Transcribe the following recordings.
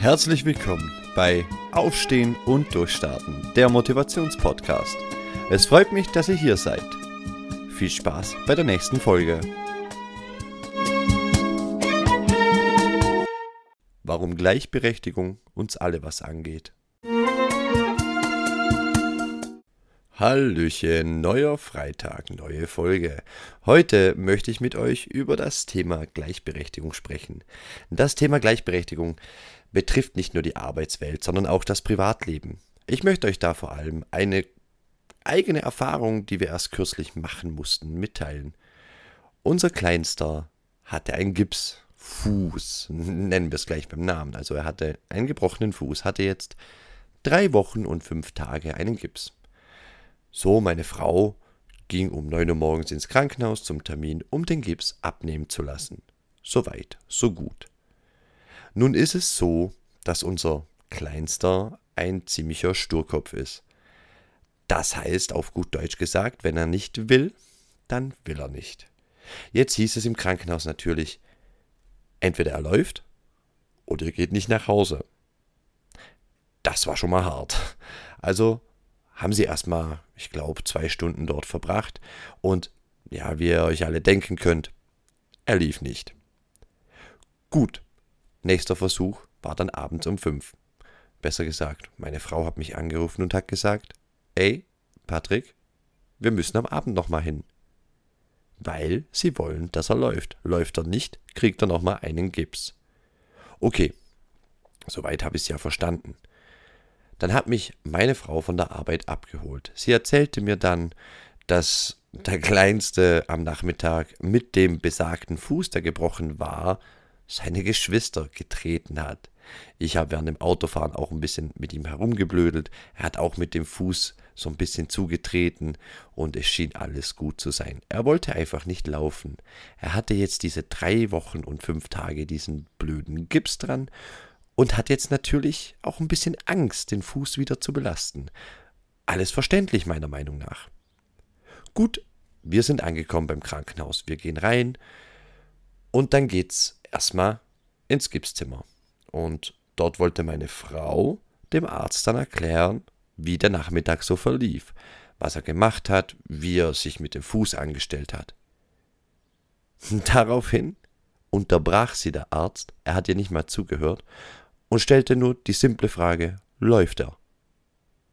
Herzlich willkommen bei Aufstehen und Durchstarten, der Motivationspodcast. Es freut mich, dass ihr hier seid. Viel Spaß bei der nächsten Folge. Warum Gleichberechtigung uns alle was angeht. Hallöchen, neuer Freitag, neue Folge. Heute möchte ich mit euch über das Thema Gleichberechtigung sprechen. Das Thema Gleichberechtigung betrifft nicht nur die Arbeitswelt, sondern auch das Privatleben. Ich möchte euch da vor allem eine eigene Erfahrung, die wir erst kürzlich machen mussten, mitteilen. Unser Kleinster hatte einen Gipsfuß, nennen wir es gleich beim Namen. Also er hatte einen gebrochenen Fuß, hatte jetzt drei Wochen und fünf Tage einen Gips. So, meine Frau ging um 9 Uhr morgens ins Krankenhaus zum Termin, um den Gips abnehmen zu lassen. So weit, so gut. Nun ist es so, dass unser Kleinster ein ziemlicher Sturkopf ist. Das heißt, auf gut Deutsch gesagt, wenn er nicht will, dann will er nicht. Jetzt hieß es im Krankenhaus natürlich, entweder er läuft oder er geht nicht nach Hause. Das war schon mal hart. Also haben sie erstmal, ich glaube, zwei Stunden dort verbracht und ja, wie ihr euch alle denken könnt, er lief nicht. Gut, nächster Versuch war dann abends um fünf. Besser gesagt, meine Frau hat mich angerufen und hat gesagt, ey, Patrick, wir müssen am Abend nochmal hin. Weil sie wollen, dass er läuft. Läuft er nicht, kriegt er nochmal einen Gips. Okay, soweit habe ich es ja verstanden. Dann hat mich meine Frau von der Arbeit abgeholt. Sie erzählte mir dann, dass der Kleinste am Nachmittag mit dem besagten Fuß, der gebrochen war, seine Geschwister getreten hat. Ich habe während dem Autofahren auch ein bisschen mit ihm herumgeblödelt. Er hat auch mit dem Fuß so ein bisschen zugetreten und es schien alles gut zu sein. Er wollte einfach nicht laufen. Er hatte jetzt diese drei Wochen und fünf Tage diesen blöden Gips dran und hat jetzt natürlich auch ein bisschen Angst, den Fuß wieder zu belasten. Alles verständlich meiner Meinung nach. Gut, wir sind angekommen beim Krankenhaus. Wir gehen rein und dann geht's erstmal ins Gipszimmer. Und dort wollte meine Frau dem Arzt dann erklären, wie der Nachmittag so verlief, was er gemacht hat, wie er sich mit dem Fuß angestellt hat. Daraufhin unterbrach sie der Arzt, er hat ihr nicht mal zugehört, und stellte nur die simple Frage, läuft er?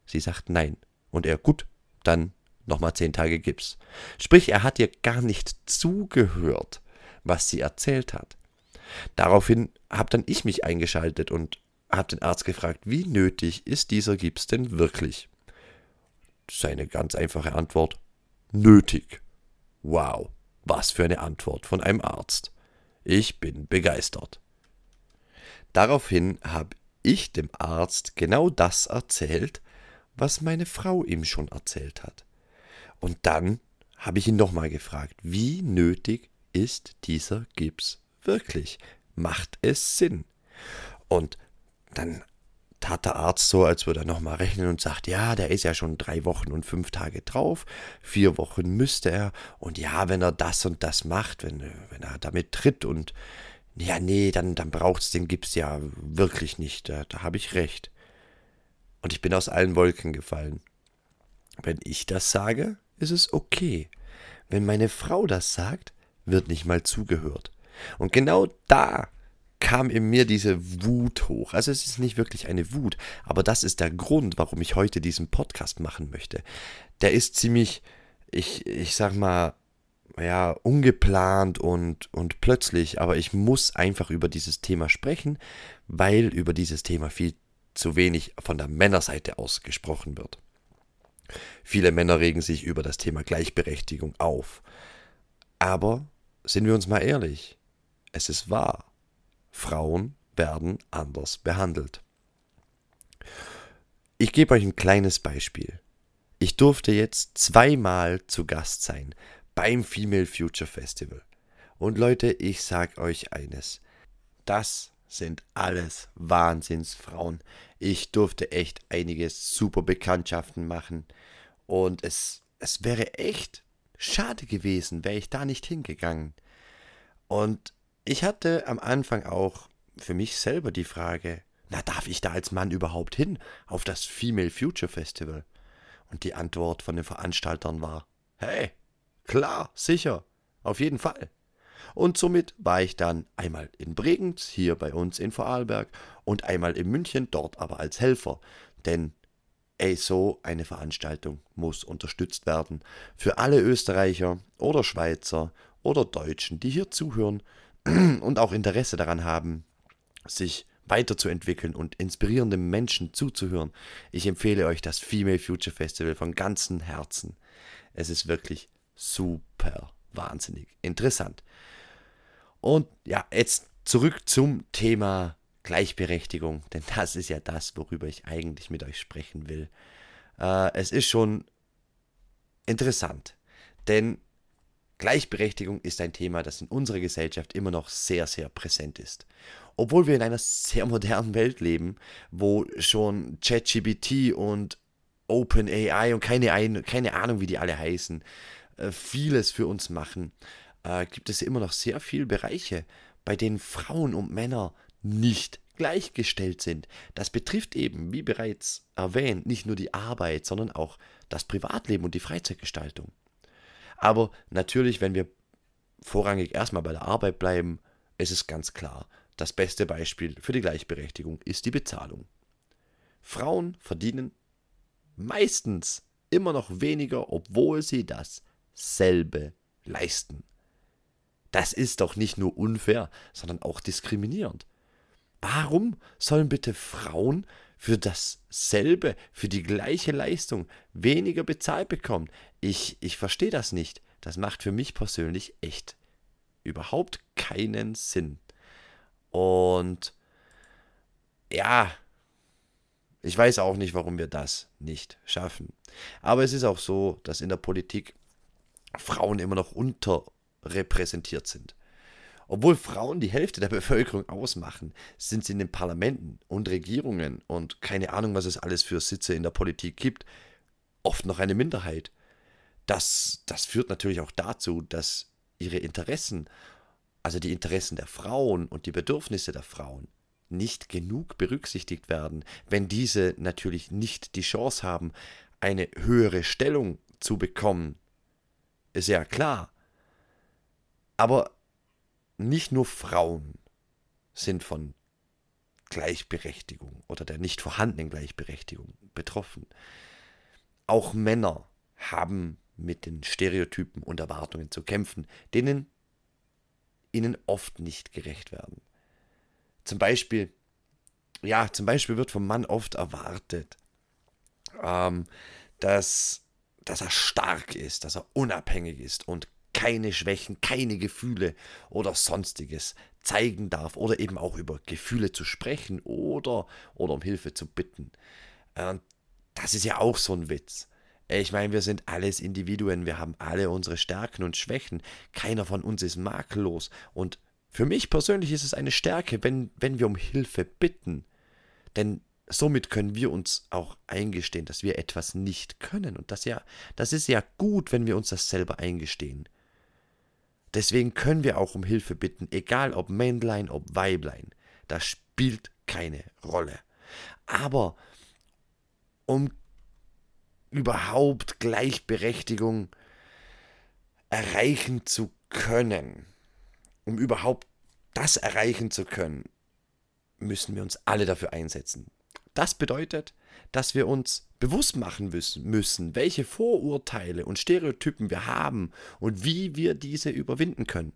Sie sagt nein. Und er, gut, dann nochmal zehn Tage Gips. Sprich, er hat ihr gar nicht zugehört, was sie erzählt hat. Daraufhin habe dann ich mich eingeschaltet und habe den Arzt gefragt, wie nötig ist dieser Gips denn wirklich? Seine ganz einfache Antwort, nötig. Wow, was für eine Antwort von einem Arzt. Ich bin begeistert. Daraufhin habe ich dem Arzt genau das erzählt, was meine Frau ihm schon erzählt hat. Und dann habe ich ihn nochmal gefragt, wie nötig ist dieser Gips wirklich? Macht es Sinn? Und dann tat der Arzt so, als würde er nochmal rechnen und sagt, ja, der ist ja schon drei Wochen und fünf Tage drauf, vier Wochen müsste er, und ja, wenn er das und das macht, wenn, wenn er damit tritt und ja, nee, dann, dann es den Gips ja wirklich nicht. Da, da habe ich recht. Und ich bin aus allen Wolken gefallen. Wenn ich das sage, ist es okay. Wenn meine Frau das sagt, wird nicht mal zugehört. Und genau da kam in mir diese Wut hoch. Also es ist nicht wirklich eine Wut, aber das ist der Grund, warum ich heute diesen Podcast machen möchte. Der ist ziemlich, ich, ich sag mal, ja, ungeplant und, und plötzlich, aber ich muss einfach über dieses Thema sprechen, weil über dieses Thema viel zu wenig von der Männerseite aus gesprochen wird. Viele Männer regen sich über das Thema Gleichberechtigung auf. Aber sind wir uns mal ehrlich, es ist wahr, Frauen werden anders behandelt. Ich gebe euch ein kleines Beispiel. Ich durfte jetzt zweimal zu Gast sein beim Female Future Festival. Und Leute, ich sag euch eines. Das sind alles Wahnsinnsfrauen. Ich durfte echt einige super Bekanntschaften machen. Und es, es wäre echt schade gewesen, wäre ich da nicht hingegangen. Und ich hatte am Anfang auch für mich selber die Frage, na, darf ich da als Mann überhaupt hin auf das Female Future Festival? Und die Antwort von den Veranstaltern war, hey, klar, sicher, auf jeden Fall. Und somit war ich dann einmal in Bregenz, hier bei uns in Vorarlberg, und einmal in München, dort aber als Helfer. Denn ey, so eine Veranstaltung muss unterstützt werden. Für alle Österreicher oder Schweizer oder Deutschen, die hier zuhören und auch Interesse daran haben, sich weiterzuentwickeln und inspirierenden Menschen zuzuhören. Ich empfehle euch das Female Future Festival von ganzem Herzen. Es ist wirklich super wahnsinnig interessant. Und ja, jetzt zurück zum Thema Gleichberechtigung, denn das ist ja das, worüber ich eigentlich mit euch sprechen will. Äh, es ist schon interessant, denn Gleichberechtigung ist ein Thema, das in unserer Gesellschaft immer noch sehr, sehr präsent ist. Obwohl wir in einer sehr modernen Welt leben, wo schon ChatGPT und OpenAI und keine, keine Ahnung, wie die alle heißen, vieles für uns machen, äh, gibt es immer noch sehr viele Bereiche, bei denen Frauen und Männer nicht gleichgestellt sind. Das betrifft eben, wie bereits erwähnt, nicht nur die Arbeit, sondern auch das Privatleben und die Freizeitgestaltung. Aber natürlich, wenn wir vorrangig erstmal bei der Arbeit bleiben, ist es ganz klar, das beste Beispiel für die Gleichberechtigung ist die Bezahlung. Frauen verdienen meistens immer noch weniger, obwohl sie dasselbe leisten. Das ist doch nicht nur unfair, sondern auch diskriminierend. Warum sollen bitte Frauen für dasselbe, für die gleiche Leistung weniger bezahlt bekommen? Ich, ich verstehe das nicht. Das macht für mich persönlich echt überhaupt keinen Sinn. Und ja, ich weiß auch nicht, warum wir das nicht schaffen. Aber es ist auch so, dass in der Politik Frauen immer noch unterrepräsentiert sind. Obwohl Frauen die Hälfte der Bevölkerung ausmachen, sind sie in den Parlamenten und Regierungen und keine Ahnung, was es alles für Sitze in der Politik gibt, oft noch eine Minderheit. Das, das führt natürlich auch dazu, dass ihre Interessen, also die Interessen der Frauen und die Bedürfnisse der Frauen, nicht genug berücksichtigt werden, wenn diese natürlich nicht die Chance haben, eine höhere Stellung zu bekommen. Ist ja klar. Aber nicht nur Frauen sind von Gleichberechtigung oder der nicht vorhandenen Gleichberechtigung betroffen. Auch Männer haben mit den Stereotypen und Erwartungen zu kämpfen, denen ihnen oft nicht gerecht werden. Zum Beispiel, ja, zum Beispiel wird vom Mann oft erwartet, ähm, dass, dass er stark ist, dass er unabhängig ist und keine Schwächen, keine Gefühle oder sonstiges zeigen darf oder eben auch über Gefühle zu sprechen oder, oder um Hilfe zu bitten. Und das ist ja auch so ein Witz. Ich meine, wir sind alles Individuen, wir haben alle unsere Stärken und Schwächen. Keiner von uns ist makellos. Und für mich persönlich ist es eine Stärke, wenn, wenn wir um Hilfe bitten. Denn somit können wir uns auch eingestehen, dass wir etwas nicht können. Und das ja, das ist ja gut, wenn wir uns das selber eingestehen. Deswegen können wir auch um Hilfe bitten, egal ob Männlein, ob Weiblein. Das spielt keine Rolle. Aber um überhaupt Gleichberechtigung erreichen zu können, um überhaupt das erreichen zu können, müssen wir uns alle dafür einsetzen. Das bedeutet, dass wir uns bewusst machen müssen, welche Vorurteile und Stereotypen wir haben und wie wir diese überwinden können.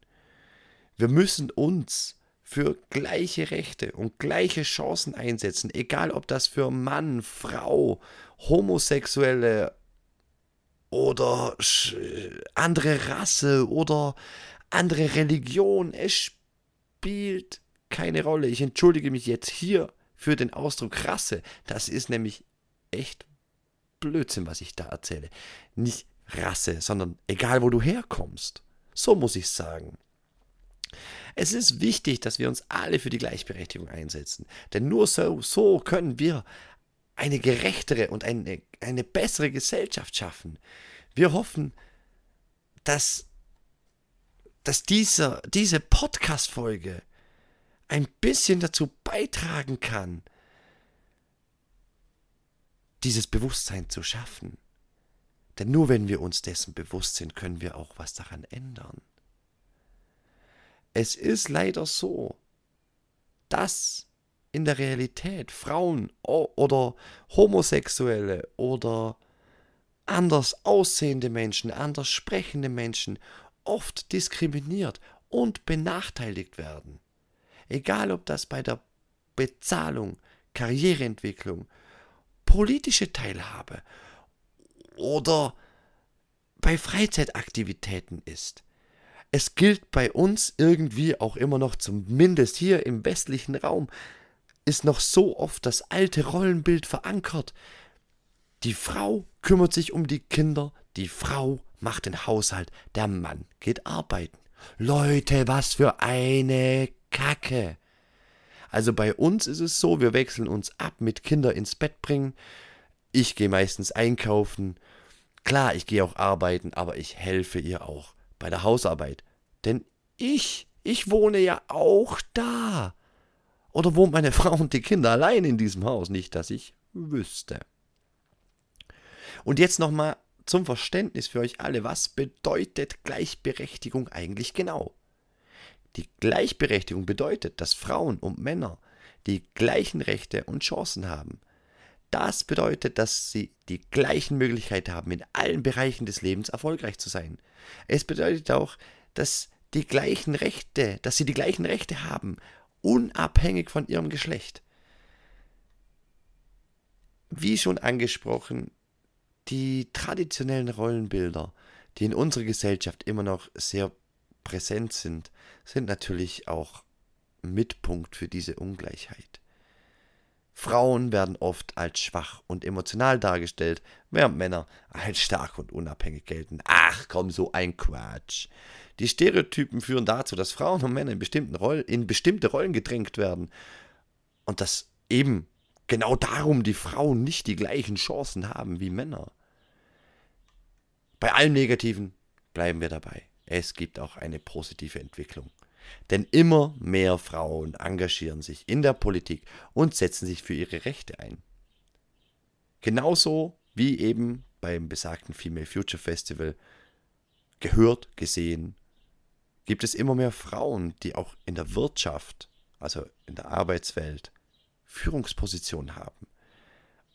Wir müssen uns für gleiche Rechte und gleiche Chancen einsetzen, egal ob das für Mann, Frau, Homosexuelle oder andere Rasse oder andere Religion, es spielt keine Rolle. Ich entschuldige mich jetzt hier für den Ausdruck Rasse. Das ist nämlich echt Blödsinn, was ich da erzähle. Nicht Rasse, sondern egal, wo du herkommst. So muss ich sagen. Es ist wichtig, dass wir uns alle für die Gleichberechtigung einsetzen. Denn nur so, so können wir eine gerechtere und eine, eine bessere Gesellschaft schaffen. Wir hoffen, dass, dass dieser, diese Podcast-Folge ein bisschen dazu beitragen kann, dieses Bewusstsein zu schaffen. Denn nur wenn wir uns dessen bewusst sind, können wir auch was daran ändern. Es ist leider so, dass in der Realität Frauen oder Homosexuelle oder anders aussehende Menschen, anders sprechende Menschen oft diskriminiert und benachteiligt werden. Egal ob das bei der Bezahlung, Karriereentwicklung, politische Teilhabe oder bei Freizeitaktivitäten ist. Es gilt bei uns irgendwie auch immer noch, zumindest hier im westlichen Raum, ist noch so oft das alte Rollenbild verankert. Die Frau kümmert sich um die Kinder, die Frau macht den Haushalt, der Mann geht arbeiten. Leute, was für eine Kacke. Also bei uns ist es so, wir wechseln uns ab mit Kinder ins Bett bringen. Ich gehe meistens einkaufen. Klar, ich gehe auch arbeiten, aber ich helfe ihr auch bei der Hausarbeit. Denn ich, ich wohne ja auch da. Oder wohnt meine Frau und die Kinder allein in diesem Haus? Nicht, dass ich wüsste. Und jetzt nochmal zum Verständnis für euch alle, was bedeutet Gleichberechtigung eigentlich genau? Die Gleichberechtigung bedeutet, dass Frauen und Männer die gleichen Rechte und Chancen haben. Das bedeutet, dass sie die gleichen Möglichkeiten haben, in allen Bereichen des Lebens erfolgreich zu sein. Es bedeutet auch, dass die gleichen Rechte, dass sie die gleichen Rechte haben, unabhängig von ihrem Geschlecht. Wie schon angesprochen, die traditionellen Rollenbilder, die in unserer Gesellschaft immer noch sehr präsent sind, sind natürlich auch Mitpunkt für diese Ungleichheit. Frauen werden oft als schwach und emotional dargestellt, während Männer als stark und unabhängig gelten. Ach komm, so ein Quatsch. Die Stereotypen führen dazu, dass Frauen und Männer in, bestimmten Rollen, in bestimmte Rollen gedrängt werden. Und dass eben genau darum die Frauen nicht die gleichen Chancen haben wie Männer. Bei allem Negativen bleiben wir dabei. Es gibt auch eine positive Entwicklung. Denn immer mehr Frauen engagieren sich in der Politik und setzen sich für ihre Rechte ein. Genauso wie eben beim besagten Female Future Festival gehört, gesehen, gibt es immer mehr Frauen, die auch in der Wirtschaft, also in der Arbeitswelt, Führungspositionen haben.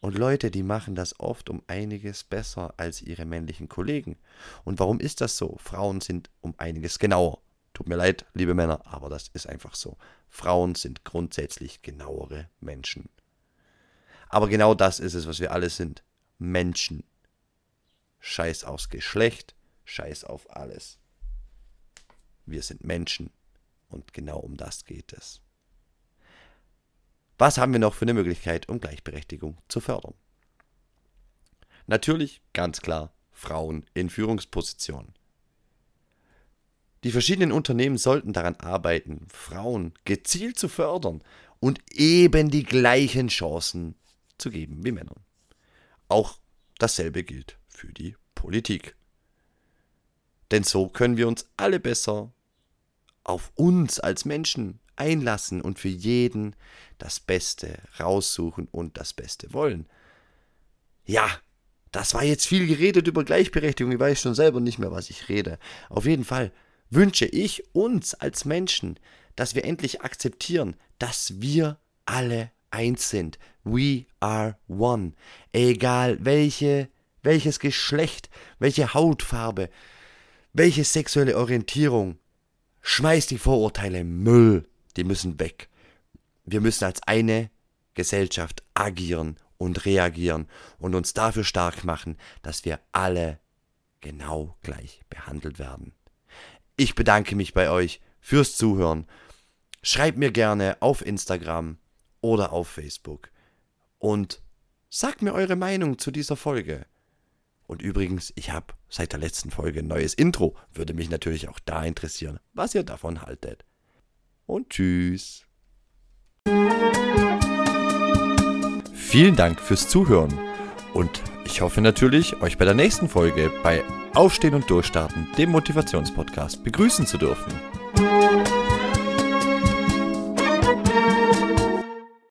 Und Leute, die machen das oft um einiges besser als ihre männlichen Kollegen. Und warum ist das so? Frauen sind um einiges genauer. Tut mir leid, liebe Männer, aber das ist einfach so. Frauen sind grundsätzlich genauere Menschen. Aber genau das ist es, was wir alle sind. Menschen. Scheiß aufs Geschlecht, scheiß auf alles. Wir sind Menschen und genau um das geht es. Was haben wir noch für eine Möglichkeit, um Gleichberechtigung zu fördern? Natürlich, ganz klar, Frauen in Führungspositionen. Die verschiedenen Unternehmen sollten daran arbeiten, Frauen gezielt zu fördern und eben die gleichen Chancen zu geben wie Männern. Auch dasselbe gilt für die Politik. Denn so können wir uns alle besser auf uns als Menschen einlassen und für jeden das Beste raussuchen und das Beste wollen. Ja, das war jetzt viel geredet über Gleichberechtigung. Ich weiß schon selber nicht mehr, was ich rede. Auf jeden Fall wünsche ich uns als Menschen, dass wir endlich akzeptieren, dass wir alle eins sind. We are one. Egal welche, welches Geschlecht, welche Hautfarbe, welche sexuelle Orientierung. Schmeiß die Vorurteile Müll die müssen weg. Wir müssen als eine Gesellschaft agieren und reagieren und uns dafür stark machen, dass wir alle genau gleich behandelt werden. Ich bedanke mich bei euch fürs Zuhören. Schreibt mir gerne auf Instagram oder auf Facebook und sagt mir eure Meinung zu dieser Folge. Und übrigens, ich habe seit der letzten Folge ein neues Intro. Würde mich natürlich auch da interessieren, was ihr davon haltet und tschüss. Vielen Dank fürs Zuhören und ich hoffe natürlich, euch bei der nächsten Folge bei Aufstehen und Durchstarten, dem Motivationspodcast, begrüßen zu dürfen.